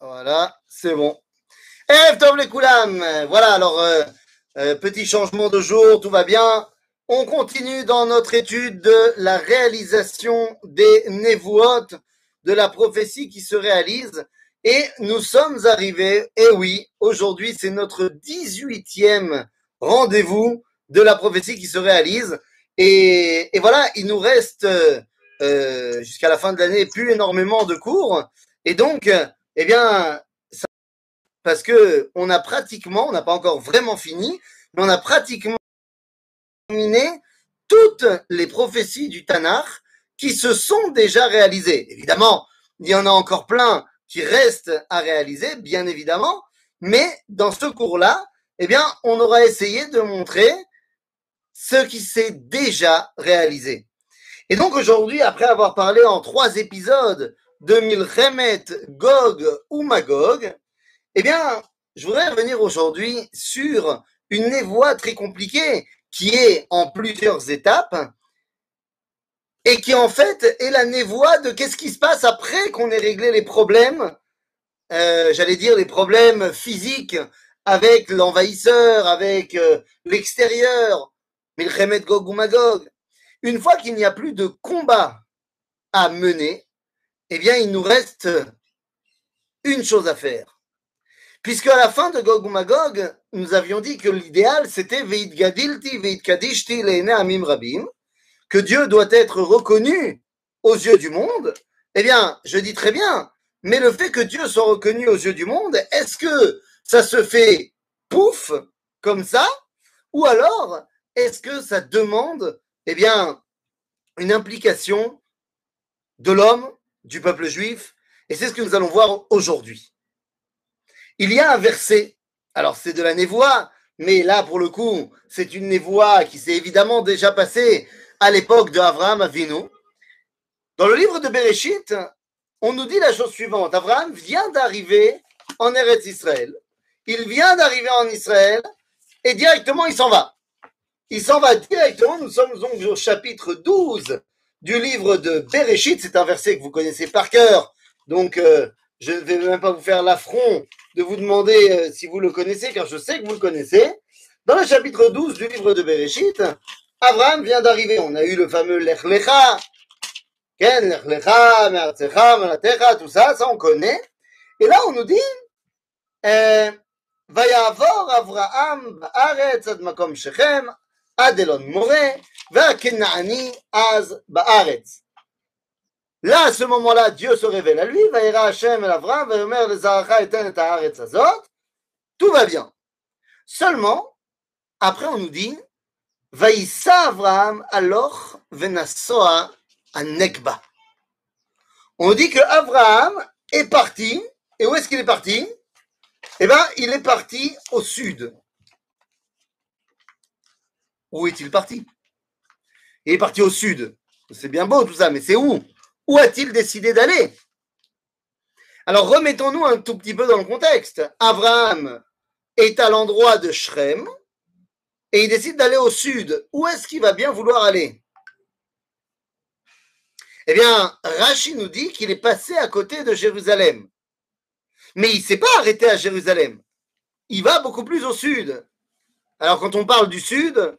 Voilà, c'est bon. Eh, Tov les Voilà, alors, euh, euh, petit changement de jour, tout va bien. On continue dans notre étude de la réalisation des Nevuot, de la prophétie qui se réalise. Et nous sommes arrivés, et oui, aujourd'hui c'est notre 18e rendez-vous de la prophétie qui se réalise. Et, et voilà, il nous reste euh, jusqu'à la fin de l'année plus énormément de cours. Et donc, eh bien, ça, parce que on a pratiquement, on n'a pas encore vraiment fini, mais on a pratiquement terminé toutes les prophéties du Tanakh qui se sont déjà réalisées. Évidemment, il y en a encore plein qui restent à réaliser, bien évidemment, mais dans ce cours-là, eh bien, on aura essayé de montrer ce qui s'est déjà réalisé. Et donc aujourd'hui, après avoir parlé en trois épisodes de Milchemet, Gog ou Magog, eh bien, je voudrais revenir aujourd'hui sur une névoie très compliquée qui est en plusieurs étapes et qui en fait est la névoie de qu'est-ce qui se passe après qu'on ait réglé les problèmes, euh, j'allais dire les problèmes physiques avec l'envahisseur, avec euh, l'extérieur, Milchemet Gog ou Magog. Une fois qu'il n'y a plus de combat à mener, eh bien, il nous reste une chose à faire. Puisque à la fin de Gog ou Magog, nous avions dit que l'idéal c'était Veit Gadilti, Veit Kadishti, Amim Rabim, que Dieu doit être reconnu aux yeux du monde. Eh bien, je dis très bien, mais le fait que Dieu soit reconnu aux yeux du monde, est-ce que ça se fait pouf, comme ça, ou alors est-ce que ça demande, eh bien, une implication de l'homme, du peuple juif, et c'est ce que nous allons voir aujourd'hui. Il y a un verset, alors c'est de la névoie, mais là pour le coup, c'est une névoie qui s'est évidemment déjà passée à l'époque de Abraham Avinu. Dans le livre de Bereshit, on nous dit la chose suivante Abraham vient d'arriver en Eretz Israël. Il vient d'arriver en Israël et directement il s'en va. Il s'en va directement. Nous sommes donc au chapitre 12 du livre de Bereshit. C'est un verset que vous connaissez par cœur. Donc, euh, je ne vais même pas vous faire l'affront de vous demander euh, si vous le connaissez, car je sais que vous le connaissez. Dans le chapitre 12 du livre de Bereshit, Abraham vient d'arriver. On a eu le fameux Lech Lecha. Ken, Lech Lecha, Me'artzecha, Malatecha, tout ça, ça on connaît. Et là, on nous dit, euh, ויעבור אברהם בארץ עד מקום שכם, עד אלון מורה, והכנעני אז בארץ. Là, à ce moment-là, Dieu se révèle à lui, va Hashem el Avram, va Yomer le Zaracha eten et haaretz azot, tout va bien. Seulement, après on nous dit, Vaïssa Avraham alors venasoa à Nekba. On dit que Abraham est parti, et où est-ce qu'il est parti Eh bien, il est parti au sud. Où est-il parti? Il est parti au sud. C'est bien beau tout ça, mais c'est où? Où a-t-il décidé d'aller? Alors remettons-nous un tout petit peu dans le contexte. Abraham est à l'endroit de Shrem et il décide d'aller au sud. Où est-ce qu'il va bien vouloir aller? Eh bien, Rachi nous dit qu'il est passé à côté de Jérusalem. Mais il ne s'est pas arrêté à Jérusalem. Il va beaucoup plus au sud. Alors quand on parle du sud,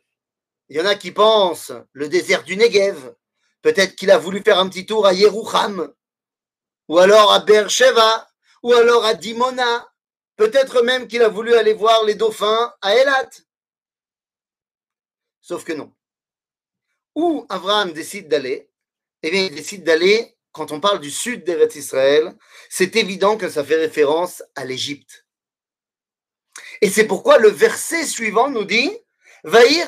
il y en a qui pensent le désert du Negev. Peut-être qu'il a voulu faire un petit tour à Yerucham, ou alors à Beersheba, ou alors à Dimona. Peut-être même qu'il a voulu aller voir les dauphins à Elat. Sauf que non. Où Abraham décide d'aller Eh bien, il décide d'aller, quand on parle du sud d'Eretz Israël, c'est évident que ça fait référence à l'Égypte. Et c'est pourquoi le verset suivant nous dit Va'ir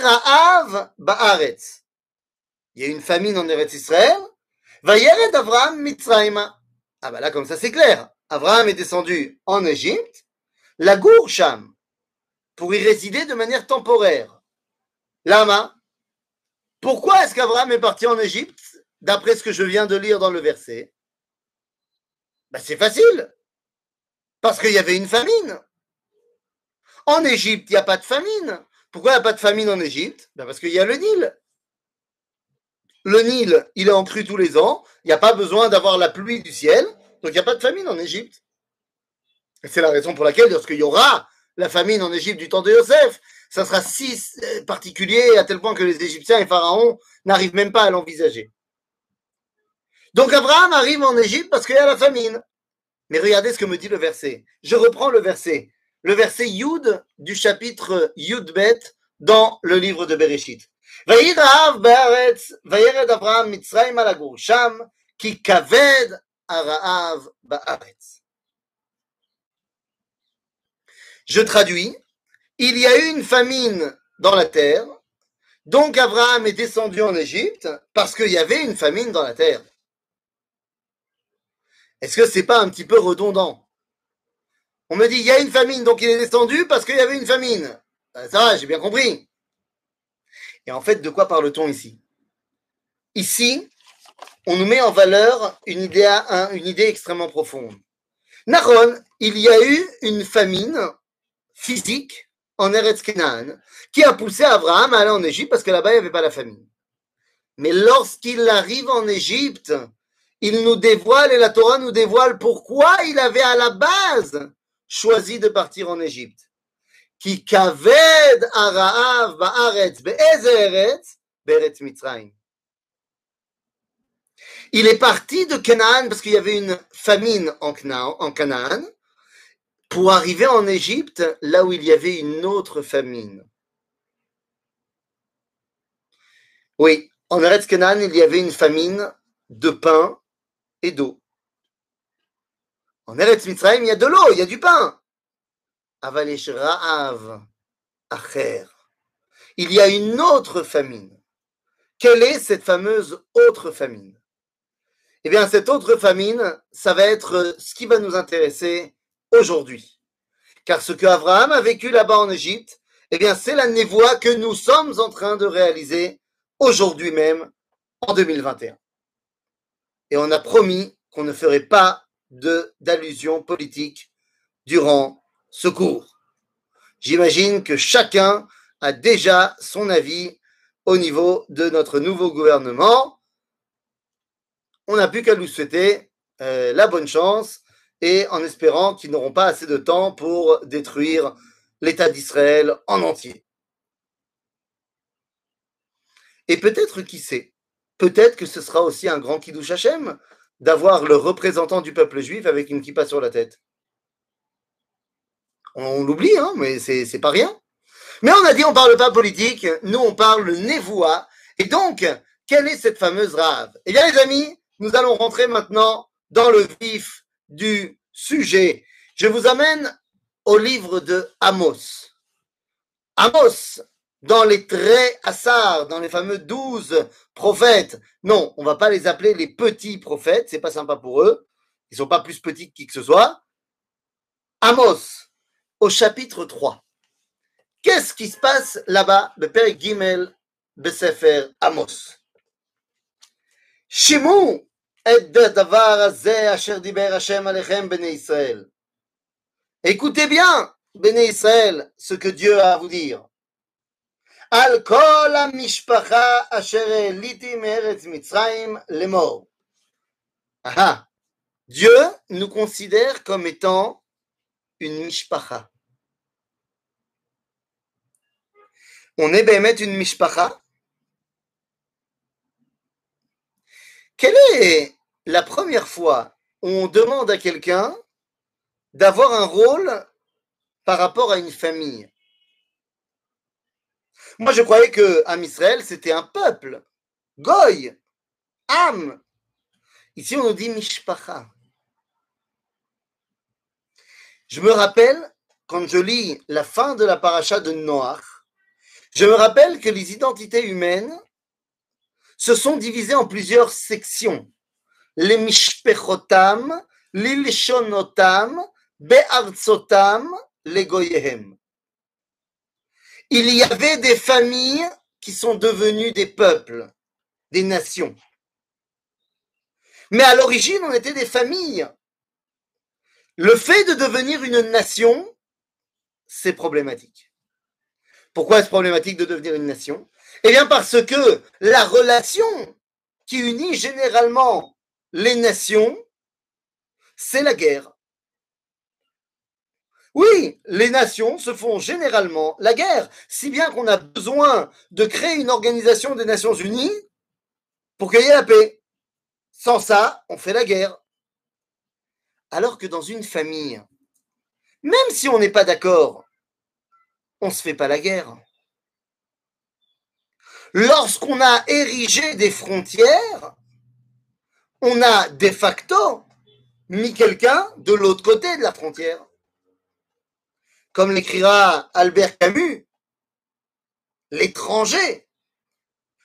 ba'aretz. Il y a une famine en Eretz Israël. Vayered Avraham mitzrayma. Ah bah là, comme ça, c'est clair. Abraham est descendu en Égypte, la Gourcham, pour y résider de manière temporaire. Lama, pourquoi est-ce qu'Abraham est parti en Égypte, d'après ce que je viens de lire dans le verset? Ben, C'est facile. Parce qu'il y avait une famine. En Égypte, il n'y a pas de famine. Pourquoi il n'y a pas de famine en Égypte? Ben Parce qu'il y a le Nil. le Nil, il est en crue tous les ans, il n'y a pas besoin d'avoir la pluie du ciel, donc il n'y a pas de famine en Égypte. C'est la raison pour laquelle, lorsqu'il y aura la famine en Égypte du temps de Yosef, ça sera si euh, particulier à tel point que les Égyptiens et Pharaon n'arrivent même pas à l'envisager. Donc Abraham arrive en Égypte parce qu'il y a la famine. Mais regardez ce que me dit le verset. Je reprends le verset. Le verset Yud du chapitre Yudbet dans le livre de Bereshit. Je traduis. Il y a eu une famine dans la terre. Donc Abraham est descendu en Égypte parce qu'il y avait une famine dans la terre. Est-ce que c'est pas un petit peu redondant? On me dit, il y a une famine, donc il est descendu parce qu'il y avait une famine. Ben, ça j'ai bien compris. Et en fait, de quoi parle-t-on ici? Ici, on nous met en valeur une idée, une idée extrêmement profonde. Naron, il y a eu une famine physique en Eretz Canaan qui a poussé Abraham à aller en Égypte parce que là-bas, il n'y avait pas la famine. Mais lorsqu'il arrive en Égypte, il nous dévoile et la Torah nous dévoile pourquoi il avait à la base choisi de partir en Égypte. Il est parti de Canaan parce qu'il y avait une famine en Canaan pour arriver en Égypte là où il y avait une autre famine. Oui, en Eretz Canaan, il y avait une famine de pain et d'eau. En Eretz Mitzrayim, il y a de l'eau, il y a du pain. Avalesh Ra'av Acher. Il y a une autre famine. Quelle est cette fameuse autre famine? Eh bien, cette autre famine, ça va être ce qui va nous intéresser aujourd'hui. Car ce que Abraham a vécu là-bas en Égypte, eh bien, c'est la névoie que nous sommes en train de réaliser aujourd'hui même, en 2021 et on a promis qu'on ne ferait pas d'allusion politique durant ce cours. J'imagine que chacun a déjà son avis au niveau de notre nouveau gouvernement. On n'a plus qu'à nous souhaiter euh, la bonne chance et en espérant qu'ils n'auront pas assez de temps pour détruire l'État d'Israël en entier. Et peut-être, qui sait, peut-être que ce sera aussi un grand Kiddush Hashem? D'avoir le représentant du peuple juif avec une kippa sur la tête. On l'oublie, hein, mais c'est pas rien. Mais on a dit on parle pas politique, nous on parle névoa. Et donc, quelle est cette fameuse rave? Eh bien les amis, nous allons rentrer maintenant dans le vif du sujet. Je vous amène au livre de Amos. Amos, dans les traits Assar, dans les fameux douze prophètes. Non, on va pas les appeler les petits prophètes, c'est pas sympa pour eux. Ils sont pas plus petits que qui que ce soit. Amos, au chapitre 3. Qu'est-ce qui se passe là-bas, le Père Gimel Besefer Amos? Israël. Écoutez bien, bnei Israël, ce que Dieu a à vous dire. Dieu nous considère comme étant une mishpacha. On est bémet une mishpacha. Quelle est la première fois où on demande à quelqu'un d'avoir un rôle par rapport à une famille? Moi, je croyais que Am Israël, c'était un peuple. Goy, Am. Ici, on nous dit Mishpacha. Je me rappelle, quand je lis la fin de la paracha de Noach, je me rappelle que les identités humaines se sont divisées en plusieurs sections. Les Mishpechotam, l'Ilshonotam, Be'artsotam, les Goyehem il y avait des familles qui sont devenues des peuples, des nations. Mais à l'origine, on était des familles. Le fait de devenir une nation, c'est problématique. Pourquoi est-ce problématique de devenir une nation? Eh bien parce que la relation qui unit généralement les nations, c'est la guerre. Oui, les nations se font généralement la guerre, si bien qu'on a besoin de créer une organisation des Nations Unies pour qu'il y ait la paix. Sans ça, on fait la guerre. Alors que dans une famille, même si on n'est pas d'accord, on ne se fait pas la guerre. Lorsqu'on a érigé des frontières, on a de facto mis quelqu'un de l'autre côté de la frontière. Comme l'écrira Albert Camus, l'étranger.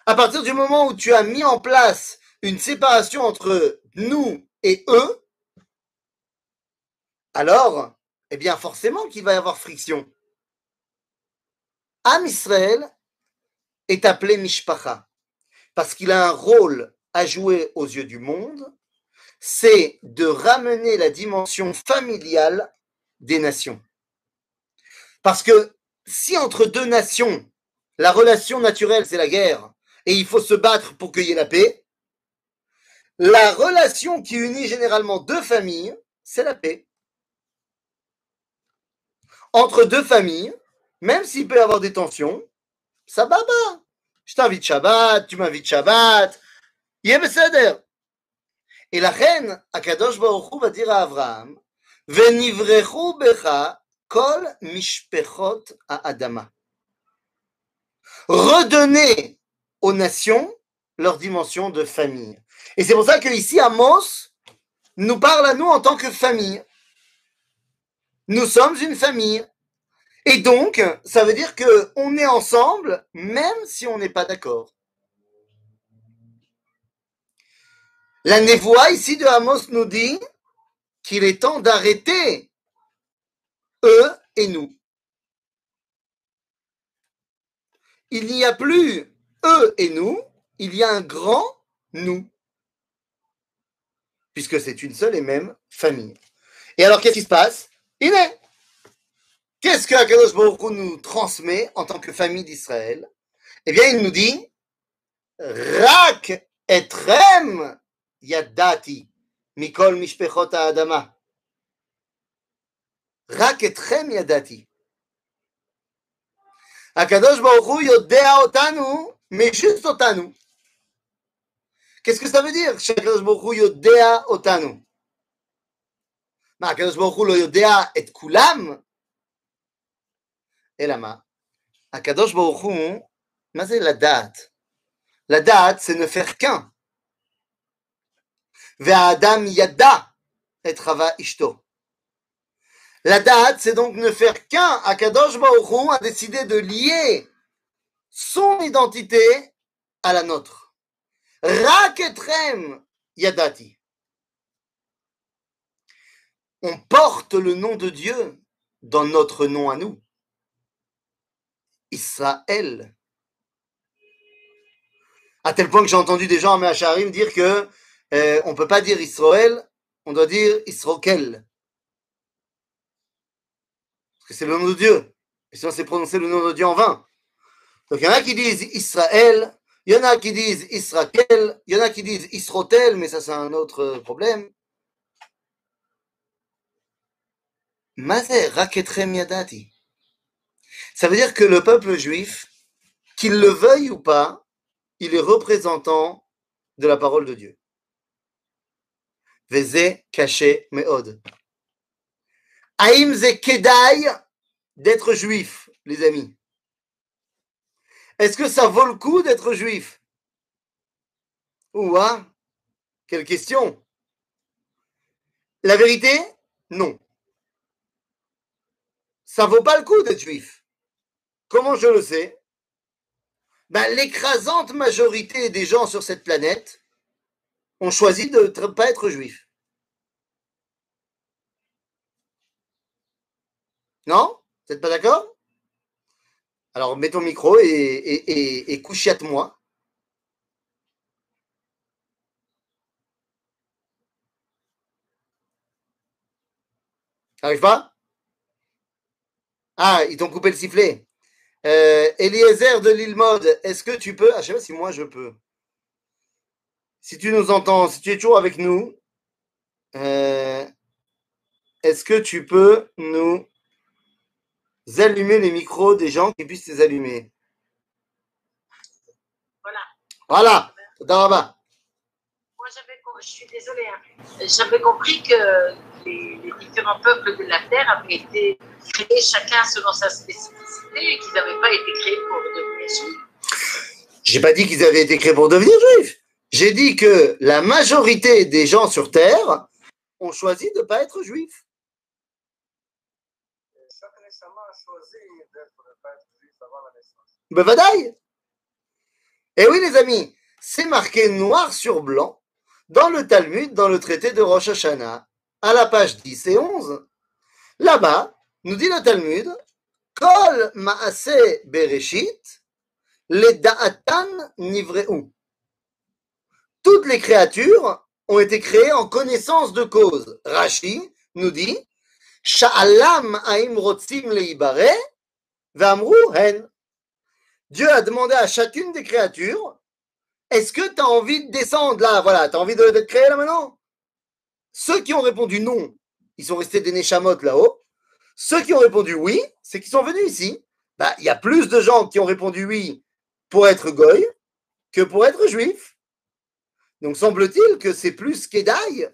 À partir du moment où tu as mis en place une séparation entre nous et eux, alors, eh bien forcément qu'il va y avoir friction. Am Israël est appelé Mishpacha parce qu'il a un rôle à jouer aux yeux du monde, c'est de ramener la dimension familiale des nations. Parce que si entre deux nations, la relation naturelle, c'est la guerre, et il faut se battre pour qu'il y ait la paix, la relation qui unit généralement deux familles, c'est la paix. Entre deux familles, même s'il peut y avoir des tensions, ça baba. Je t'invite Shabbat, tu m'invites Shabbat. Yebeseder. Et la reine, Akadosh Baruch Hu, va dire à Abraham, Venivrechu becha Kol à Adama. Redonner aux nations leur dimension de famille. Et c'est pour ça qu'ici, Amos nous parle à nous en tant que famille. Nous sommes une famille. Et donc, ça veut dire qu'on est ensemble, même si on n'est pas d'accord. La névoie ici de Amos nous dit qu'il est temps d'arrêter eux et nous. Il n'y a plus eux et nous, il y a un grand nous, puisque c'est une seule et même famille. Et alors, qu'est-ce qui se passe? Il est. Qu'est-ce que Akadosh Baruch nous transmet en tant que famille d'Israël? Eh bien, il nous dit Rak etrem yadati mikol mishpechot adama. Rak etrem yadati. Akadosh Baruch Hu yodea otanu, mais juste otanu. Qu'est-ce que ça veut dire Akadosh Baruch Hu yodea otanu. מה, הקדוש ברוך הוא לא יודע את כולם? אלא מה? הקדוש ברוך הוא, מה זה לדעת? לדעת זה ne faire qu'un. והאדם ידע את חווה אשתו. La date, c'est donc ne faire qu'un. Akadosh Baoru a décidé de lier son identité à la nôtre. Raketrem Yadati. On porte le nom de Dieu dans notre nom à nous. Israël. À tel point que j'ai entendu des gens à Mehacharim dire que euh, on ne peut pas dire Israël, on doit dire Israël. Parce que c'est le nom de Dieu. Et sinon, c'est prononcer le nom de Dieu en vain. Donc, il y en a qui disent Israël, il y en a qui disent Israël, il y en a qui disent Israël, mais ça, c'est un autre problème. Ça veut dire que le peuple juif, qu'il le veuille ou pas, il est représentant de la parole de Dieu. Veze caché meod. Aïm kedai d'être juif, les amis. Est-ce que ça vaut le coup d'être juif? Ouah, quelle question La vérité, non. Ça vaut pas le coup d'être juif. Comment je le sais? Ben, L'écrasante majorité des gens sur cette planète ont choisi de ne pas être juifs. Non? Vous n'êtes pas d'accord? Alors mets ton micro et, et, et, et couchiate-moi. Pas? Ah, ils t'ont coupé le sifflet. Euh, Eliezer de l'île Mode, est-ce que tu peux Ah, je sais pas si moi je peux. si tu nous entends, si tu es toujours avec nous, euh, est-ce que tu peux nous allumer les micros des gens qui puissent les allumer Voilà. Voilà, Daraba. Moi, j'avais, je suis désolée, hein. j'avais compris que les, les, différents peuples de la terre avaient été créés chacun selon sa spécificité et qu'ils n'avaient pas été créés pour devenir juifs. J'ai pas dit qu'ils avaient été créés pour devenir juifs. J'ai dit que la majorité des gens sur terre ont choisi de ne pas être juifs. Bevadaï. Et oui, les amis, c'est marqué noir sur blanc dans le Talmud, dans le traité de Rosh Hashanah, à la page 10 et 11. Là-bas, nous dit le Talmud, Kol Maase Bereshit, le Da'atan. Toutes les créatures ont été créées en connaissance de cause. Rashi nous dit, Sha'alam Aim Rotzim Leibare, Vamru Hen. Dieu a demandé à chacune des créatures Est-ce que tu as envie de descendre là Voilà, tu as envie de créer là maintenant? Ceux qui ont répondu non, ils sont restés des Neshamot là-haut. Ceux qui ont répondu oui, c'est qu'ils sont venus ici. Bah, il y a plus de gens qui ont répondu oui pour être goy que pour être juif. Donc semble-t-il que c'est plus qu'édaille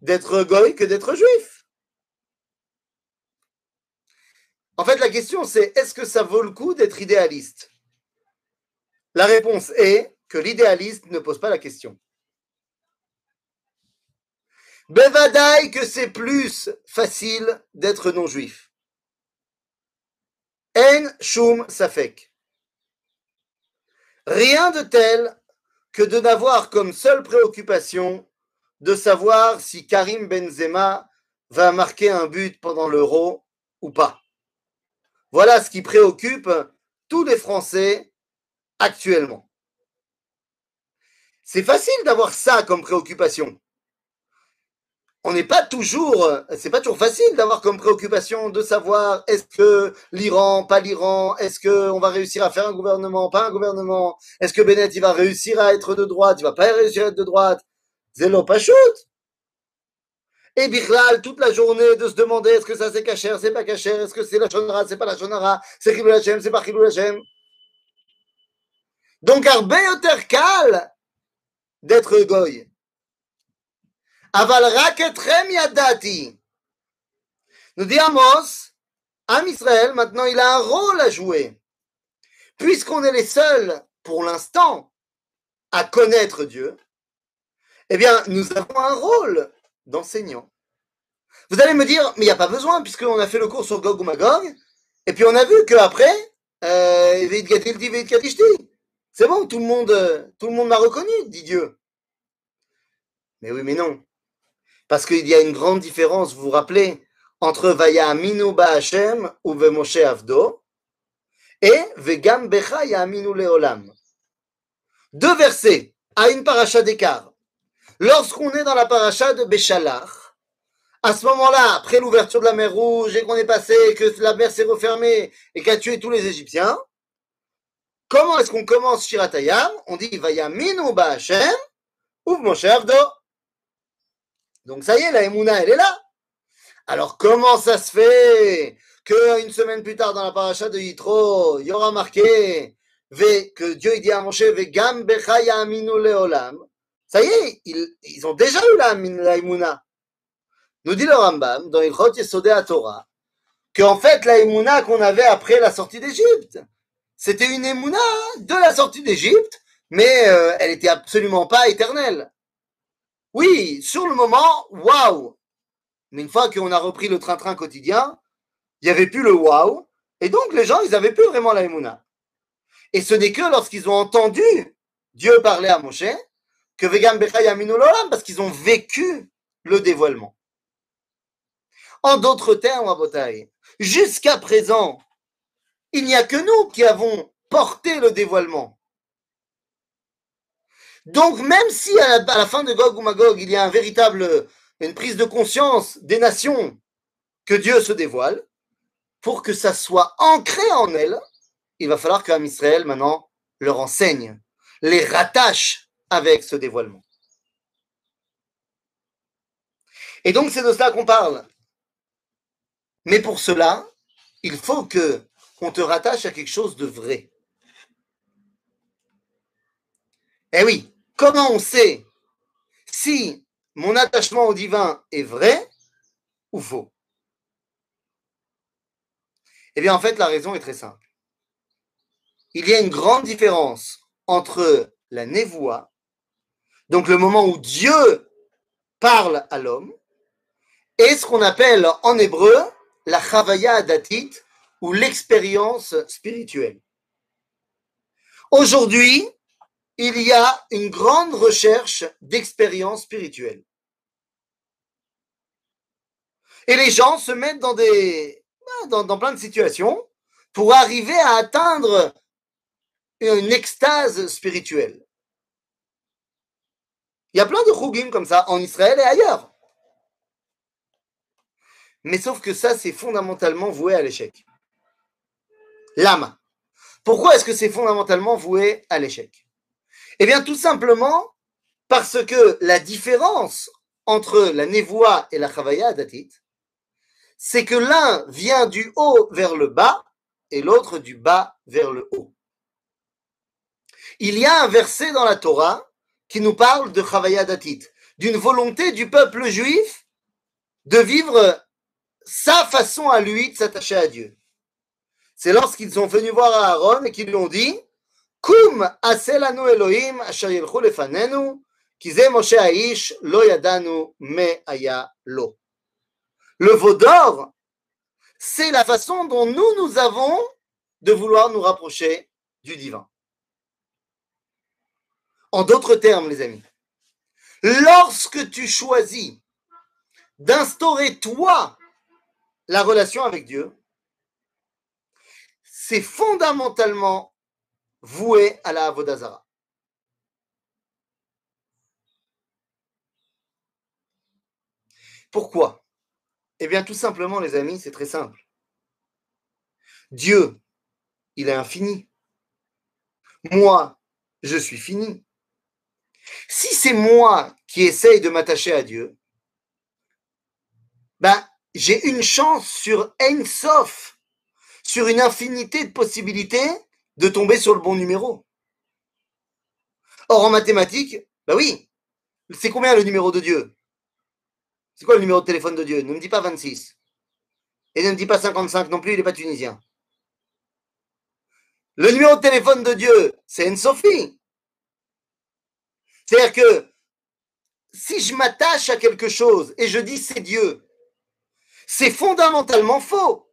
d'être goy que d'être juif. En fait, la question c'est est-ce que ça vaut le coup d'être idéaliste? La réponse est que l'idéaliste ne pose pas la question. Bevadaï que c'est plus facile d'être non-juif. En shum safek. Rien de tel que de n'avoir comme seule préoccupation de savoir si Karim Benzema va marquer un but pendant l'euro ou pas. Voilà ce qui préoccupe tous les Français actuellement. C'est facile d'avoir ça comme préoccupation. On n'est pas toujours, c'est pas toujours facile d'avoir comme préoccupation de savoir est-ce que l'Iran, pas l'Iran, est-ce que on va réussir à faire un gouvernement, pas un gouvernement, est-ce que Bennett va réussir à être de droite, il va pas réussir à être de droite. Zélo pas. Et Birlal, toute la journée, de se demander est-ce que ça c'est cachère, c'est pas cachère, est-ce que c'est la shonara, c'est pas la shonara, c'est Chilou Hashem, c'est pas Chilou Hashem. Donc, Arbe Yoterkal d'être goy. Aval Raketrem Yadati. Nous dit Amos, Am Israël, maintenant, il a un rôle à jouer. Puisqu'on est les seuls, pour l'instant, à connaître Dieu, eh bien, nous avons un rôle d'enseignant. Vous allez me dire, mais il n'y a pas besoin, puisqu'on a fait le cours sur Gog ou Magog, et puis on a vu qu'après, euh, c'est bon, tout le monde, tout le monde m'a reconnu, dit Dieu. Mais oui, mais non. Parce qu'il y a une grande différence, vous vous rappelez, entre Vaya Aminu Hashem ou Vemoshe Avdo et Vegam Becha Yaminu Leolam. Deux versets à une paracha d'écart. Lorsqu'on est dans la paracha de Béchalach, à ce moment-là, après l'ouverture de la mer Rouge et qu'on est passé, que la mer s'est refermée et qu'a tué tous les Égyptiens, Comment est-ce qu'on commence Shiratayam On dit Vayaminu Hashem ou Moshe Avdo. Donc ça y est, la Emouna, elle est là. Alors comment ça se fait qu'une semaine plus tard dans la paracha de Yitro, il y aura marqué que Dieu dit à Moshe Vegam Aminu Leolam Ça y est, ils, ont déjà eu la, la. Nous dit le Rambam dans Ilchot Yesodei Torah qu'en fait la Emouna qu'on avait après la sortie d'Égypte, c'était une émouna de la sortie d'Égypte, mais euh, elle n'était absolument pas éternelle. Oui, sur le moment, waouh Mais une fois qu'on a repris le train-train quotidien, il n'y avait plus le waouh, et donc les gens, ils n'avaient plus vraiment la émouna. Et ce n'est que lorsqu'ils ont entendu Dieu parler à Moshe que Vegam Lolam, parce qu'ils ont vécu le dévoilement. En d'autres termes, Abotai, jusqu'à présent, il n'y a que nous qui avons porté le dévoilement. Donc même si à la, fin de Gog ou Magog, il y a un véritable, prise de conscience des nations que Dieu se dévoile, pour que ça soit ancré en elles, il va falloir qu'un Israël maintenant leur enseigne, les rattache avec ce dévoilement. Et donc c'est de cela qu'on parle. Mais pour cela, il faut que on te rattache à quelque chose de vrai. Eh oui, comment on sait si mon attachement au divin est vrai ou faux? Eh bien, en fait, la raison est très simple. Il y a une grande différence entre la névoie, donc le moment où Dieu parle à l'homme, et ce qu'on appelle en hébreu la chavaya adatit ou l'expérience spirituelle. Aujourd'hui, il y a une grande recherche d'expérience spirituelle. Et les gens se mettent dans des dans, dans, plein de situations pour arriver à atteindre une extase spirituelle. Il y a plein de chougim comme ça en Israël et ailleurs. Mais sauf que ça, c'est fondamentalement voué à l'échec. L'âme. Pourquoi est-ce que c'est fondamentalement voué à l'échec? Eh bien, tout simplement parce que la différence entre la névoie et la chavaya datit, c'est que l'un vient du haut vers le bas et l'autre du bas vers le haut. Il y a un verset dans la Torah qui nous parle de chavaya datit, d'une volonté du peuple juif de vivre sa façon à lui de s'attacher à Dieu. C'est lorsqu'ils sont venus voir Aaron et qu'ils lui ont dit. Le veau d'or, c'est la façon dont nous, nous avons de vouloir nous rapprocher du divin. En d'autres termes, les amis, lorsque tu choisis d'instaurer toi la relation avec Dieu, c'est fondamentalement voué à la Avodazara. Pourquoi? Eh bien, tout simplement, les amis, c'est très simple. Dieu, il est infini. Moi, je suis fini. Si c'est moi qui essaye de m'attacher à Dieu, ben, j'ai une chance sur Sof sur une infinité de possibilités de tomber sur le bon numéro. Or, en mathématiques, bah oui, c'est combien le numéro de Dieu? C'est quoi le numéro de téléphone de Dieu? Ne me dis pas 26. Et ne me dis pas 55 non plus, il n'est pas tunisien. Le numéro de téléphone de Dieu, c'est une Sophie. C'est-à-dire que si je m'attache à quelque chose et je dis c'est Dieu, c'est fondamentalement faux.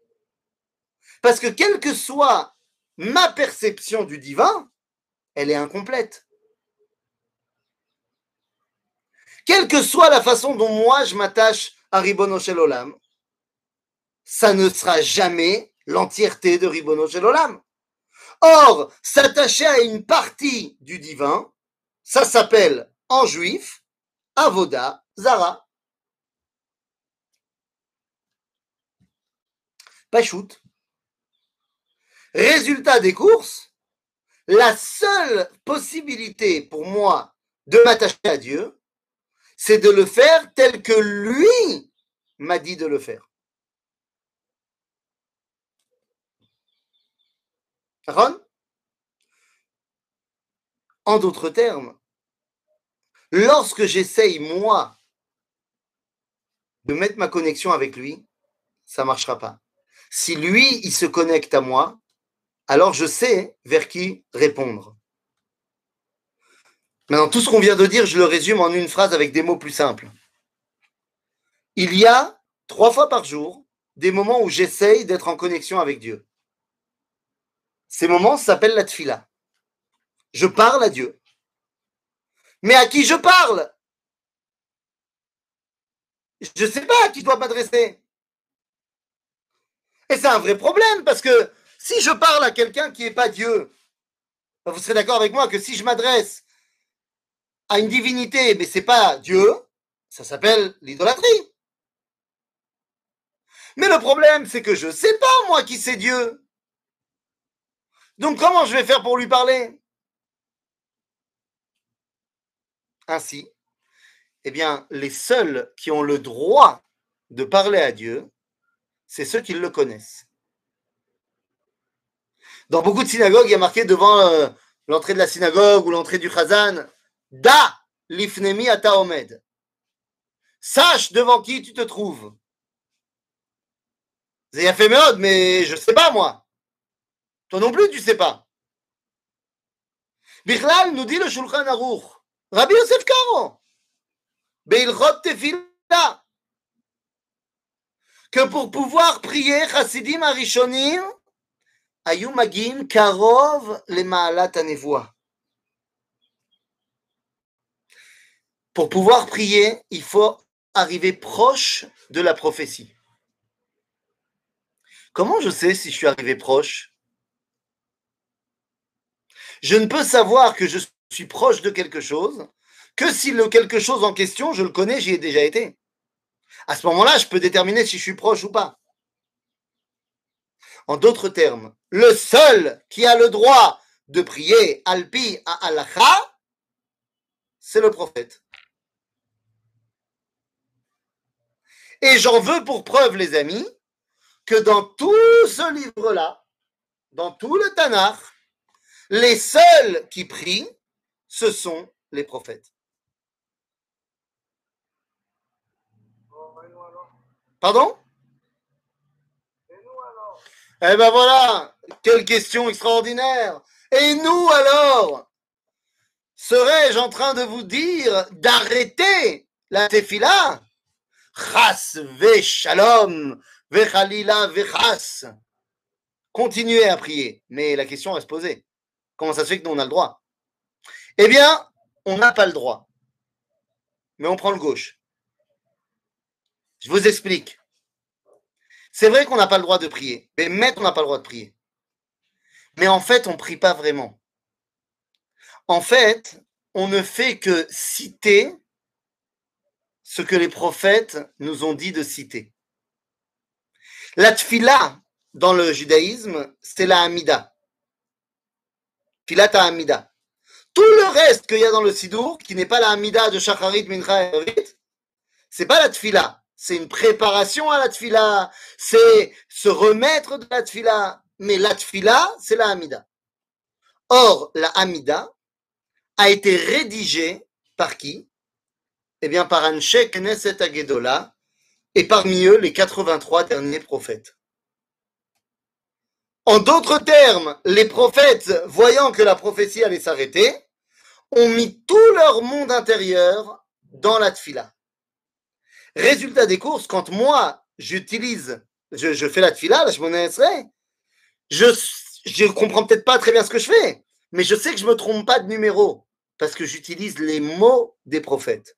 Parce que quelle que soit ma perception du divin, elle est incomplète. Quelle que soit la façon dont moi je m'attache à Ribono ça ne sera jamais l'entièreté de Ribono. Or, s'attacher à une partie du divin, ça s'appelle en juif Avoda Zara. shoot. Résultat des courses, la seule possibilité pour moi de m'attacher à Dieu, c'est de le faire tel que lui m'a dit de le faire. Ron En d'autres termes, lorsque j'essaye, moi, de mettre ma connexion avec lui, ça ne marchera pas. Si lui, il se connecte à moi, alors je sais vers qui répondre. Maintenant, tout ce qu'on vient de dire, je le résume en une phrase avec des mots plus simples. Il y a trois fois par jour des moments où j'essaye d'être en connexion avec Dieu. Ces moments s'appellent la tfila. Je parle à Dieu. Mais à qui je parle? Je ne sais pas à qui je dois m'adresser. Et c'est un vrai problème parce que si je parle à quelqu'un qui n'est pas Dieu, ben, vous serez d'accord avec moi que si je m'adresse à une divinité, mais ce n'est pas Dieu, ça s'appelle l'idolâtrie. Mais le problème, c'est que je ne sais pas, moi, qui c'est Dieu. Donc, comment je vais faire pour lui parler? Ainsi, eh bien, les seuls qui ont le droit de parler à Dieu, c'est ceux qui le connaissent. Dans beaucoup de synagogues, il y a marqué devant euh, l'entrée de la synagogue ou l'entrée du chazan, Da lifnemi ata omed. Sache devant qui tu te trouves. Méode, mais je ne sais pas moi. Toi non plus, tu ne sais pas. Bichlal nous dit le Shulchan Aruch. Rabbi Yosef Karo. Que pour pouvoir prier Chassidim Arishonim, היו מגיעים קרוב למעלת הנבואה. Pour pouvoir prier, il faut arriver proche de la prophétie. Comment je sais si je suis arrivé proche Je ne peux savoir que je suis proche de quelque chose que si le quelque chose en question, je le connais, j'y ai déjà été. À ce moment-là, je peux déterminer si je suis proche ou pas. En d'autres termes, le seul qui a le droit de prier Alpi à Alacha, c'est le prophète. Et j'en veux pour preuve, les amis, que dans tout ce livre-là, dans tout le Tanakh, les seuls qui prient, ce sont les prophètes. Pardon? Eh ben voilà, quelle question extraordinaire. Et nous alors Serais-je en train de vous dire d'arrêter la tefila? Chas ve shalom, ve chalila ve chas. Continuez à prier. Mais la question reste posée. Comment ça se fait que nous on a le droit? Eh bien, on n'a pas le droit. Mais on prend le gauche. Je vous explique. C'est vrai qu'on n'a pas le droit de prier. Mais maître, on n'a pas le droit de prier. Mais en fait, on ne prie pas vraiment. En fait, on ne fait que citer ce que les prophètes nous ont dit de citer. La tfila, dans le judaïsme, c'est la Hamida. Tfilat Hamida. Tout le reste qu'il y a dans le Sidour, qui n'est pas la Hamida de Shacharit, Mincha et c'est pas la tfila c'est une préparation à la tfila, c'est se remettre de la tfila. Mais la tfila, c'est la Hamida. Or, la Hamida a été rédigée par qui? Eh bien, par Anshe Knesset Agedola, et parmi eux, les 83 derniers prophètes. En d'autres termes, les prophètes, voyant que la prophétie allait s'arrêter, ont mis tout leur monde intérieur dans la tfila. Résultat des courses, quand moi, j'utilise, je, fais la tfila, la je je comprends peut-être pas très bien ce que je fais, mais je sais que je me trompe pas de numéro parce que j'utilise les mots des prophètes.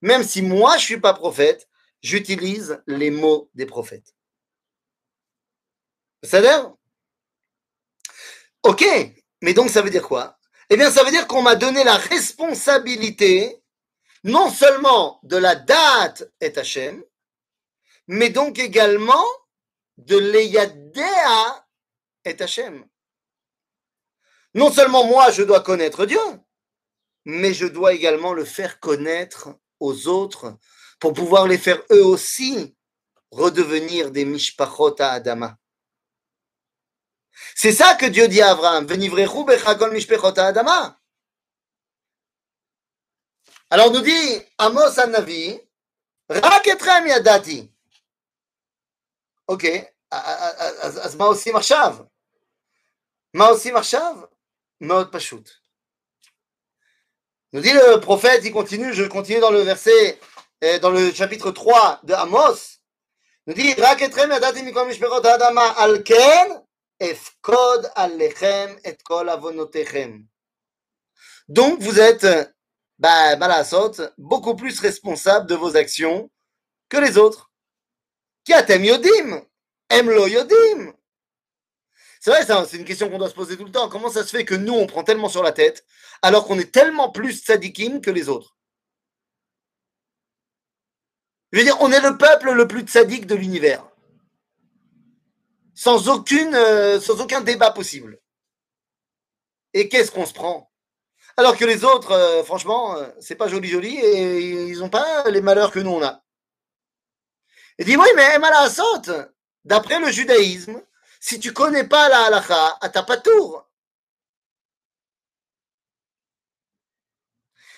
Même si moi, je suis pas prophète, j'utilise les mots des prophètes. Ça dire Ok, mais donc ça veut dire quoi? Eh bien, ça veut dire qu'on m'a donné la responsabilité non seulement de la date et Hachem, mais donc également de l'Eyadea et Hachem. Non seulement moi, je dois connaître Dieu, mais je dois également le faire connaître aux autres pour pouvoir les faire eux aussi redevenir des mishpachot à Adama. C'est ça que Dieu dit à Abraham, Venivrechu bechakol mishpachot à Adama. Alors nous dit Amos Navi, רק אתכם ידעתי. אוקיי, אז מה עושים עכשיו? מה עושים עכשיו? מאוד פשוט. Nous dit le prophète, il continue, je continue dans le verset, dans le chapitre 3 de Amos, nous dit, רק אתכם ידעתי מכל משפחות האדמה, על כן אפקוד עליכם את כל עוונותיכם. Donc vous êtes bah, Malasot, beaucoup plus responsable de vos actions que les autres. Kiatem Yodim, Emlo Yodim. C'est vrai, c'est une question qu'on doit se poser tout le temps. Comment ça se fait que nous, on prend tellement sur la tête, alors qu'on est tellement plus tzadikim que les autres? Je veux dire, on est le peuple le plus tzaddik de l'univers. Euh, sans aucun débat possible. Et qu'est-ce qu'on se prend? Alors que les autres, euh, franchement, euh, c'est pas joli joli et ils n'ont pas les malheurs que nous on a. Il dit oui, mais saute. d'après le judaïsme, si tu connais pas la halakha, t'as pas de tour.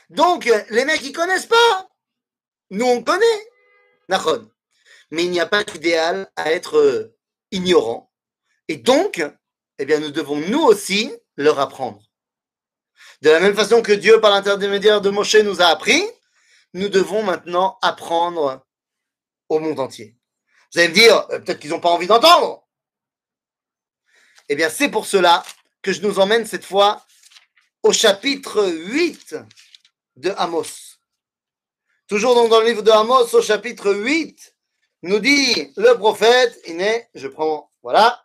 Donc, les mecs, ils connaissent pas. Nous, on connaît. Mais il n'y a pas d'idéal à être euh, ignorant. Et donc, eh bien, nous devons nous aussi leur apprendre. De la même façon que Dieu, par l'intermédiaire de Moshe, nous a appris, nous devons maintenant apprendre au monde entier. Vous allez me dire, euh, peut-être qu'ils n'ont pas envie d'entendre. Eh bien, c'est pour cela que je nous emmène cette fois au chapitre 8 de Amos. Toujours donc dans le livre de Amos, au chapitre 8, nous dit le prophète, est, je prends, voilà.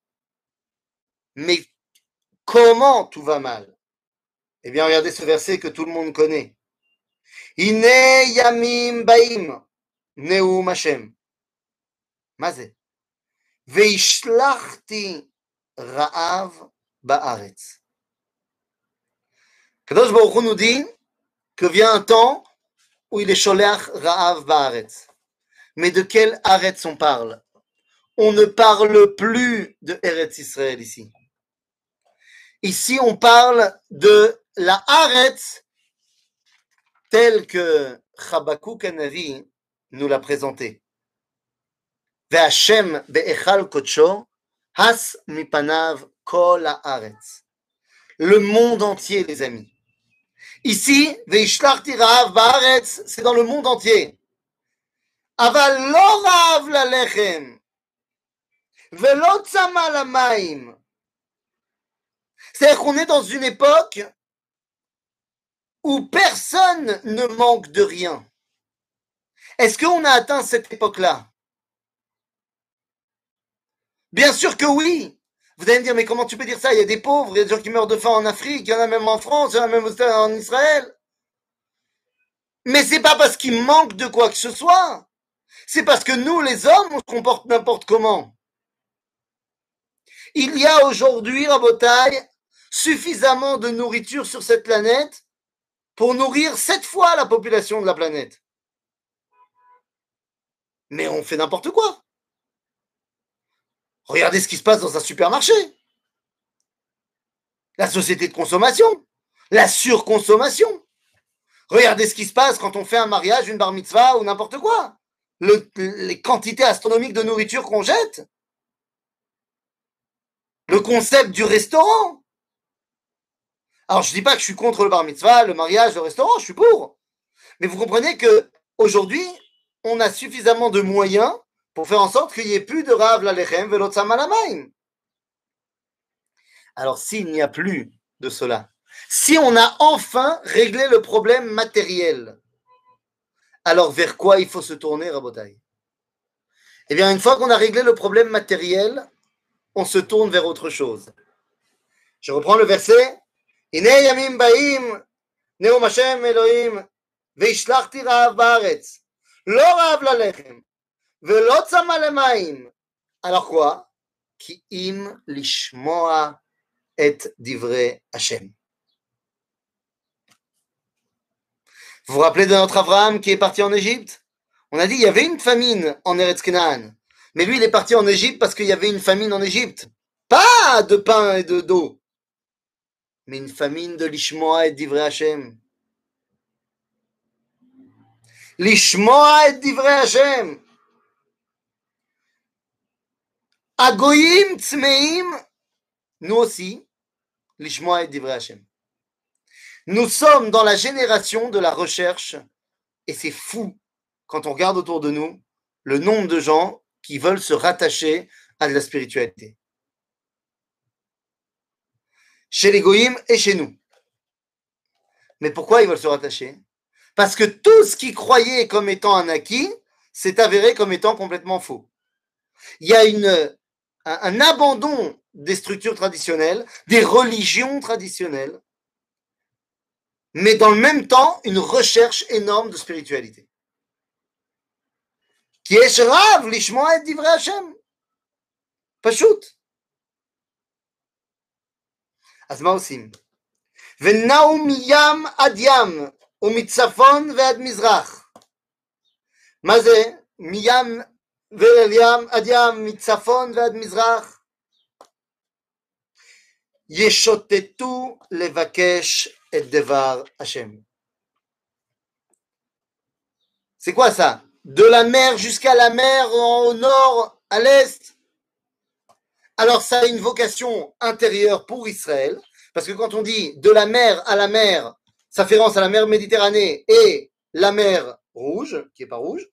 Mais comment tout va mal? Eh bien, regardez ce verset que tout le monde connaît. Ine yamim baim ne'u Hashem. Mazé. Veishlachti ra'av ba'aretz. Kadosh Baruch nous dit que vient un temps où il est sholeach ra'av ba'aretz. Mais de quel aretz on parle? On ne parle plus de Eretz Israël ici. Ici, on parle de la Haaretz telle que Habakkuk Hanavi nous l'a présentée. Ve'Hashem be'echal kocho has mipanav kol haaretz. Le monde entier, les amis. Ici, ve'ishlarti ba'aretz, c'est dans le monde entier. Aval lo la lechem, Velotzama la maim, c'est-à-dire qu'on est dans une époque où personne ne manque de rien. Est-ce qu'on a atteint cette époque-là? Bien sûr que oui. Vous allez me dire, mais comment tu peux dire ça? Il y a des pauvres, il y a des gens qui meurent de faim en Afrique, il y en a même en France, il y en a même en Israël. Mais c'est pas parce qu'il manque de quoi que ce soit. C'est parce que nous, les hommes, on se comporte n'importe comment. Il y a aujourd'hui, Rabotaille, suffisamment de nourriture sur cette planète pour nourrir sept fois la population de la planète. Mais on fait n'importe quoi. Regardez ce qui se passe dans un supermarché. La société de consommation, la surconsommation. Regardez ce qui se passe quand on fait un mariage, une bar mitzvah ou n'importe quoi. les quantités astronomiques de nourriture qu'on jette. Le concept du restaurant. Alors, je ne dis pas que je suis contre le bar mitzvah, le mariage, le restaurant, je suis pour. Mais vous comprenez que aujourd'hui, on a suffisamment de moyens pour faire en sorte qu'il n'y ait plus de Rav Lalechem Velotzam Alors, s'il n'y a plus de cela, si on a enfin réglé le problème matériel, alors vers quoi il faut se tourner, Rabotai? Eh bien, une fois qu'on a réglé le problème matériel, on se tourne vers autre chose. Je reprends le verset. Quoi Ki im lishmoa et divre Hashem. Vous vous rappelez de notre Abraham qui est parti en Égypte? On a dit il y avait une famine en Eretz Canaan. Mais lui, il est parti en Égypte parce qu'il y avait une famine en Égypte. Pas de pain et de d'eau, mais une famine de lishmoa et d'ivre Hashem. Lishmoa et d'ivre Hashem. Agoyim Tzmeim, nous aussi, Lishmoa et Divrei Hashem. Nous sommes dans la génération de la recherche et c'est fou quand on regarde autour de nous le nombre de gens qui veulent se rattacher à la spiritualité chez les Goïms et chez nous. Mais pourquoi ils veulent se rattacher? Parce que tout ce qu'ils croyaient comme étant un acquis s'est avéré comme étant complètement faux. Il y a un, abandon des structures traditionnelles, des religions traditionnelles, mais dans le même temps, une recherche énorme de spiritualité. Qui est Shrav, l'Ishmoa Hashem. Pas. אז מה עושים? ונעו מים עד ים, ומצפון ועד מזרח. מה זה מים ואל ים עד ים, מצפון ועד מזרח? ישוטטו לבקש את דבר השם. C'est quoi ça De la mer jusqu'à la mer, au nord, à l'est Alors ça a une vocation intérieure pour Israël, parce que quand on dit de la mer à la mer, ça fait référence à la mer Méditerranée et la mer Rouge, qui est pas rouge,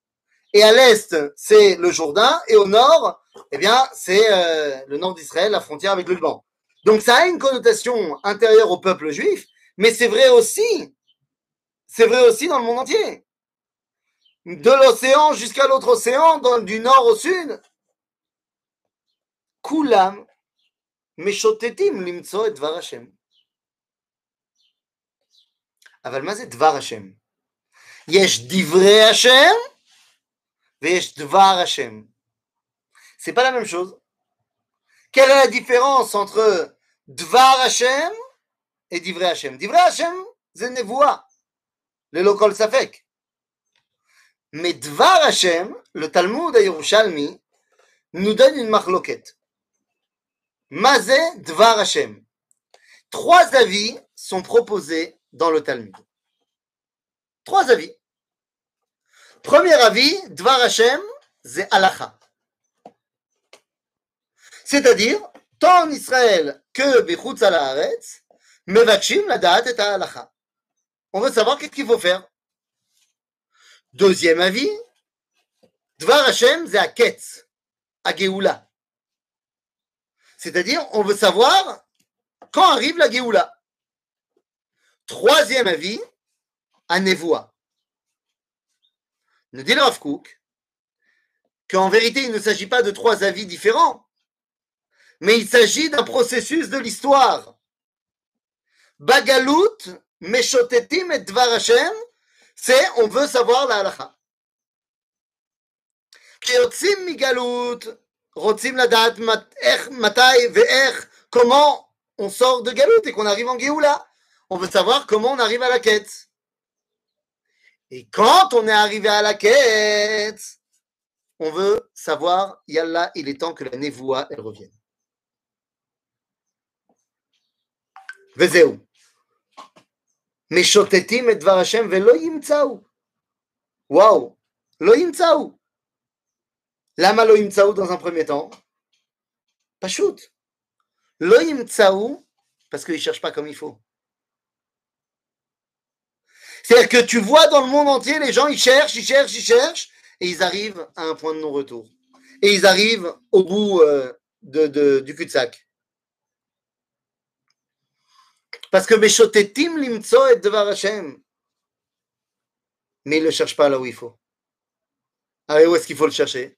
et à l'est, c'est le Jourdain, et au nord, eh bien, c'est euh, le nord d'Israël, la frontière avec le Liban. Donc ça a une connotation intérieure au peuple juif, mais c'est vrai aussi, c'est vrai aussi dans le monde entier. De l'océan jusqu'à l'autre océan, du nord au sud, כולם משוטטים למצוא את דבר השם. אבל מה זה דבר השם? יש דברי השם ויש דבר השם. C'est pas la même chose. Quelle est la différence entre Dvar Hashem et Divrei Hashem Divrei Hashem, c'est Nevoa, le local Safek. Mais Dvar Hashem, le Talmud à Yerushalmi, nous donne une marloquette. Mazé Dvar Hashem. Trois avis sont proposés dans le Talmud. Trois avis. Premier avis, Dvar Hashem, c'est halacha. C'est-à-dire, tant en Israël que Bechutz Haaretz, Mevachim la date et halacha. On veut savoir qu'est-ce qu'il faut faire. Deuxième avis, Dvar Hashem, c'est Aketz, à. C'est-à-dire, on veut savoir quand arrive la Géoula. Troisième avis, à Nevoa. Nous dit le Rav qu'en vérité, il ne s'agit pas de trois avis différents, mais il s'agit d'un processus de l'histoire. Bagalout, Meshotetim et dvarashem, c'est on veut savoir la halakha. Kiyotsim Migalout, רוצים לדעת מת- איך, מתי ואיך, comment on sort de galout et qu'on arrive en Géoula. On veut savoir comment on arrive à la quête. Et quand on est arrivé à la quête, on veut savoir, Yallah, il est temps que la névoie, elle revienne. וזהו. משוטטים את דבר השם ולא ימצאו. וואו, לא ימצאו. Lama lo imtsaou dans un premier temps? Pas shoot. Lo imtsaou parce qu'ils ne cherchent pas comme il faut. C'est-à-dire que tu vois dans le monde entier, les gens, ils cherchent, ils cherchent, ils cherchent, et ils arrivent à un point de non-retour. Et ils arrivent au bout euh, du cul-de-sac. Parce que Meshotetim limtso et devar Hashem. Mais ils ne le cherchent pas là où il faut. Ah, Alors où est-ce qu'il faut le chercher?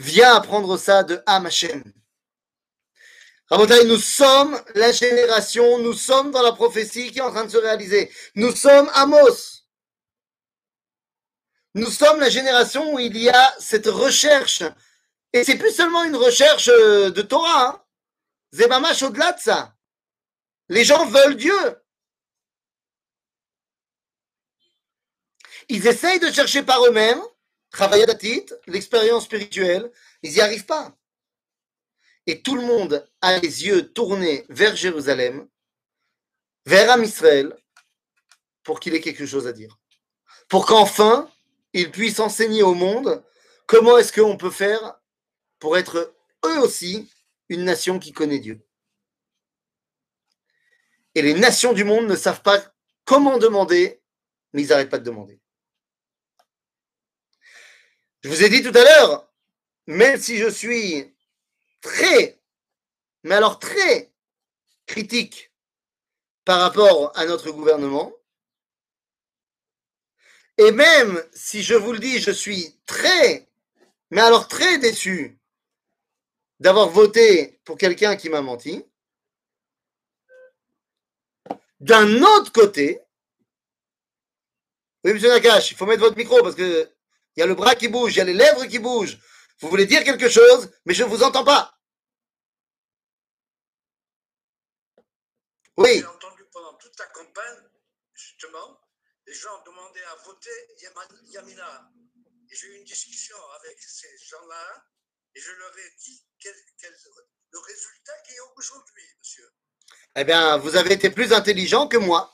Viens apprendre ça de Ham Hashem. Nous sommes la génération, nous sommes dans la prophétie qui est en train de se réaliser. Nous sommes Amos. Nous sommes la génération où il y a cette recherche. Et c'est plus seulement une recherche euh, de Torah. Hein. Au-delà de ça. Les gens veulent Dieu. Ils essayent de chercher par eux-mêmes, travailler titre, l'expérience spirituelle, ils n'y arrivent pas. et tout le monde a les yeux tournés vers Jérusalem, vers Am Israël, pour qu'il ait quelque chose à dire. Pour qu'enfin, il puisse enseigner au monde comment est-ce qu'on peut faire pour être eux aussi une nation qui connaît Dieu. Et les nations du monde ne savent pas comment demander, mais ils n'arrêtent pas de demander. Je vous ai dit tout à l'heure, même si je suis très, mais alors très critique par rapport à notre gouvernement, et même si je vous le dis, je suis très, mais alors très déçu d'avoir voté pour quelqu'un qui m'a menti. D'un autre côté, oui, monsieur Nakash, il faut mettre votre micro parce que il y a le bras qui bouge, il y a les lèvres qui bougent. Vous voulez dire quelque chose, mais je ne vous entends pas. Oui. J'ai entendu pendant toute la campagne, justement, les gens demandaient à voter Yamina. Et j'ai eu une discussion avec ces gens-là et je leur ai dit quel, quel, le résultat qui est aujourd'hui, monsieur. Eh bien, vous avez été plus intelligent que moi.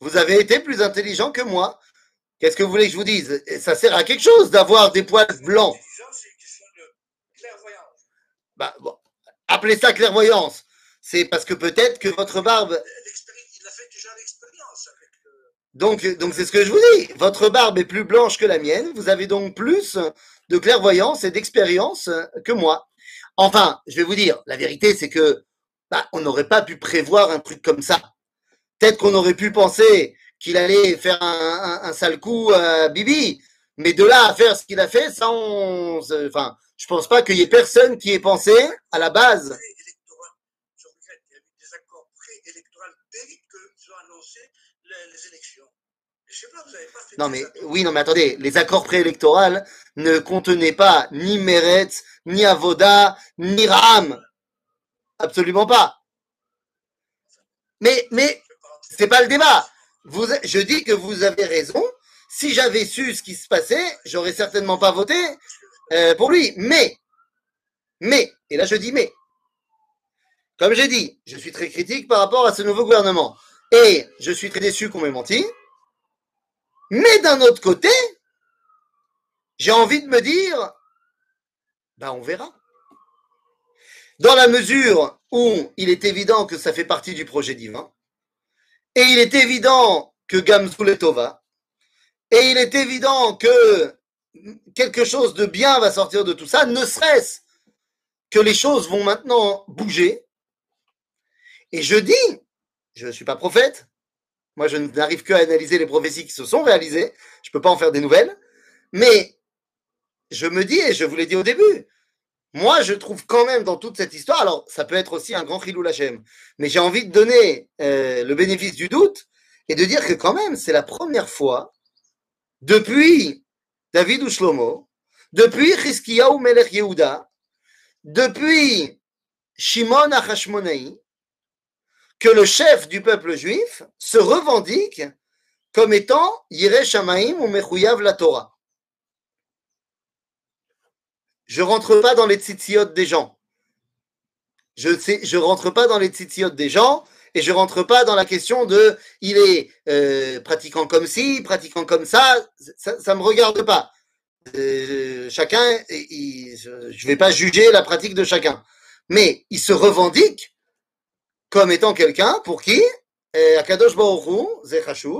Vous avez été plus intelligent que moi. Qu'est-ce que vous voulez que je vous dise? Ça sert à quelque chose d'avoir des poils blancs. C'est une question de clairvoyance. Bah, bon, appelez ça clairvoyance. C'est parce que peut-être que votre barbe. Il a fait déjà l'expérience avec le... Donc, donc c'est ce que je vous dis. Votre barbe est plus blanche que la mienne. Vous avez donc plus de clairvoyance et d'expérience que moi. Enfin, je vais vous dire, la vérité, c'est que bah, on n'aurait pas pu prévoir un truc comme ça. Peut-être qu'on aurait pu penser qu'il allait faire un, un, un, sale coup à Bibi, mais de là à faire ce qu'il a fait, ça, on, enfin, je pense pas qu'il y ait personne qui ait pensé à la base. Préélectoral. Je regrette, il y a eu des accords préélectoraux dès qu'ils ont annoncé les, les élections. Je sais pas, vous avez pas fait Non mais oui, non mais attendez, les accords préélectoraux ne contenaient pas ni Meretz, ni Avoda, ni Ram. Absolument pas. Mais mais c'est pas le débat. Je dis que vous avez raison. Si j'avais su ce qui se passait, j'aurais certainement pas voté euh, pour lui. Mais, mais, et là je dis mais, comme j'ai dit, je suis très critique par rapport à ce nouveau gouvernement. Et je suis très déçu qu'on m'ait menti. Mais d'un autre côté, j'ai envie de me dire, bah on verra. Dans la mesure où il est évident que ça fait partie du projet divin, et il est évident que Gamzul est Tova, et il est évident que quelque chose de bien va sortir de tout ça, ne serait-ce que les choses vont maintenant bouger. Et je dis, je ne suis pas prophète, moi je n'arrive que à analyser les prophéties qui se sont réalisées, je ne peux pas en faire des nouvelles, mais je me dis, et je vous l'ai dit au début, moi je trouve quand même dans toute cette histoire, alors ça peut être aussi un grand Chilou Lachem, mais j'ai envie de donner euh, le bénéfice du doute et de dire que quand même c'est la première fois depuis David ou Shlomo, depuis Chizkiyahu Melech Yehuda, depuis Shimon Achashmonaï, que le chef du peuple juif se revendique comme étant Yireh Shamaim ou Mechouyav la Torah. Je rentre pas dans les tzitziot des gens. Je sais, je rentre pas dans les tzitziot des gens et je rentre pas dans la question de il est euh, pratiquant comme ci, pratiquant comme ça, ça, ça me regarde pas. Euh, chacun, il, je vais pas juger la pratique de chacun, mais il se revendique comme étant quelqu'un pour qui euh, Akadosh Baruch Hu.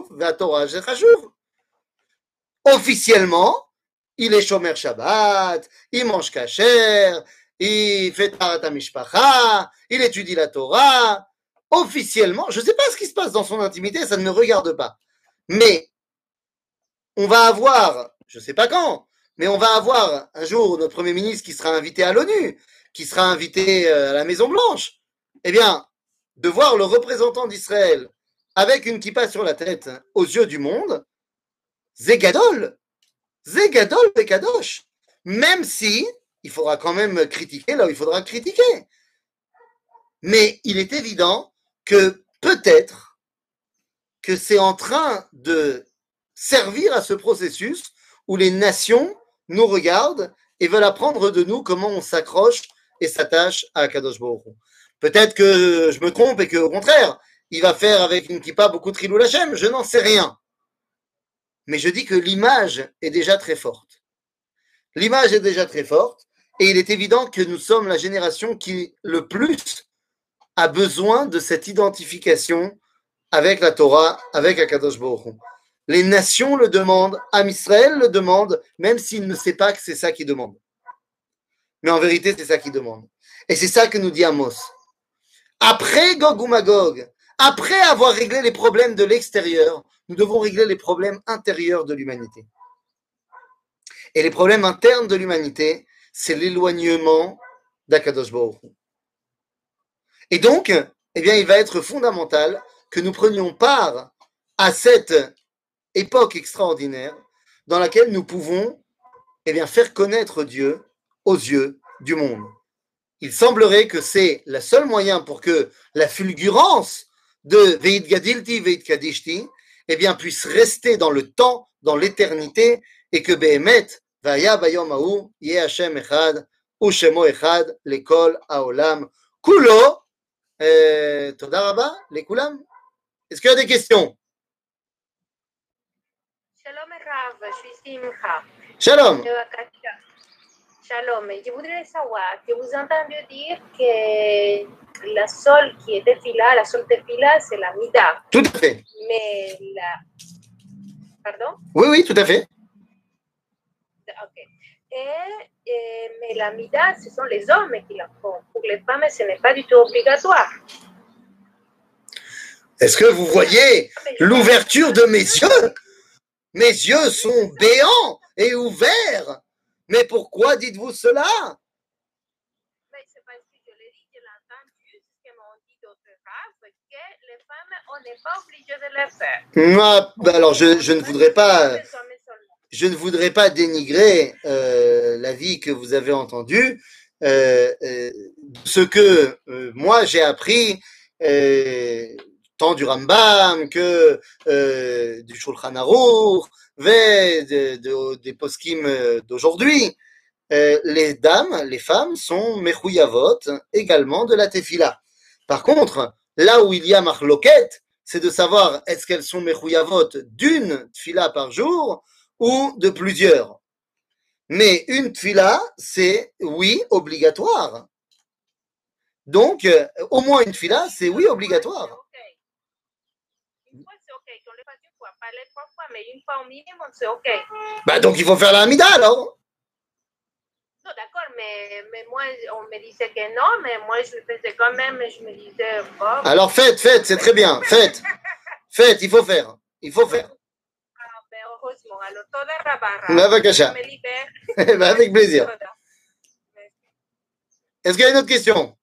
Officiellement, il est Shomer Shabbat, il mange kasher, il fait Tarat Mishpacha, il étudie la Torah. Officiellement, je ne sais pas ce qui se passe dans son intimité, ça ne me regarde pas. Mais on va avoir, je ne sais pas quand, mais on va avoir un jour notre Premier ministre qui sera invité à l'ONU, qui sera invité euh, à la Maison Blanche. Eh bien, de voir le représentant d'Israël avec une kippa sur la tête aux yeux du monde, Zegadol, Zegadol Bekadosh. Même si il faudra quand même critiquer là il faudra critiquer. Mais il est évident que peut-être que c'est en train de servir à ce processus où les nations nous regardent et veulent apprendre de nous comment on s'accroche et s'attache à Kadosh Baruch. Peut-être que je me trompe et qu'au contraire, il va faire avec une kippa beaucoup de trilou je n'en sais rien. Mais je dis que l'image est déjà très forte. L'image est déjà très forte et il est évident que nous sommes la génération qui le plus a besoin de cette identification avec la Torah, avec Akadosh Baruch. Les nations le demandent, Am Israël le demande, même s'il ne sait pas que c'est ça qu'il demande. Mais en vérité, c'est ça qu'il demande. Et c'est ça que nous dit Amos. Après Gog ou Magog, après avoir réglé les problèmes de l'extérieur, nous devons régler les problèmes intérieurs de l'humanité. Et les problèmes internes de l'humanité, c'est l'éloignement d'Akadosh. Et donc, eh bien, il va être fondamental que nous prenions part à cette époque extraordinaire dans laquelle nous pouvons eh bien, faire connaître Dieu aux yeux du monde. Il semblerait que c'est le seul moyen pour que la fulgurance de Veit Gadilti, Veit Kadishti, eh bien, puisse rester dans le temps, dans l'éternité, et que Behemet, Vaya Bayom Aou, Ye Hashem Echad, Ushemo Echad, l'école Aolam, Kulo, euh, Toda Rabba, les. Est-ce qu'il y a des questions? Shalom Rav, je suis Simcha. Shalom. Shalom, je voudrais savoir que vous entendez dire que la sol qui est fila, la sol fila, c'est la mida. Tout à fait. Mais la. Pardon Oui, oui, tout à fait. Ok. Et, et- mais la mida, ce sont les hommes qui la font. Pour les femmes, ce n'est pas du tout obligatoire. Est-ce que vous voyez l'ouverture de mes yeux? Mes yeux sont béants et ouverts. Mais pourquoi dites-vous cela? Mais c'est parce que je l'ai dit, je l'ai entendu, ce que m'ont dit d'autres races, que les femmes, on n'est pas obligé de le faire. Ah, bah Alors, je, je ne voudrais pas, Les hommes seulement. je ne voudrais pas dénigrer euh, l'avis que vous avez entendu. Euh, euh, ce que moi j'ai appris, tant du Rambam que euh, du Shulchan Aruch, des poskim euh, d'aujourd'hui, euh, les dames, les femmes sont mechuyavot également de la tefila. Par contre, là où il y a marloquette, c'est de savoir est-ce qu'elles sont mechuyavot d'une tefila par jour ou de plusieurs. Mais une tefila, c'est oui obligatoire. Donc, au moins une tefila, c'est oui obligatoire. C'est ok. Une fois, c'est ok. Qu'on le fasse une fois, pas les trois fois, mais une fois au minimum, c'est ok. Bah donc il faut faire la Hamida alors. Non, d'accord, mais, mais moi, on me disait que non, mais moi, je le faisais quand même. et Je me disais, Alors faites, faites, c'est très bien. Faites, faites, il faut faire. Il faut faire. ben, heureusement. Alors, toda la barra. Bah. Je me libère. Bah, avec plaisir. Est-ce qu'il y a une autre question?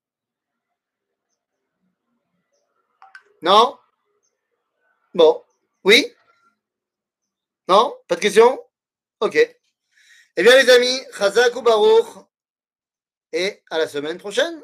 Non? Bon. Oui? Non? Pas de question? Ok. Eh bien les amis, Chazak ou Baruch. Et à la semaine prochaine.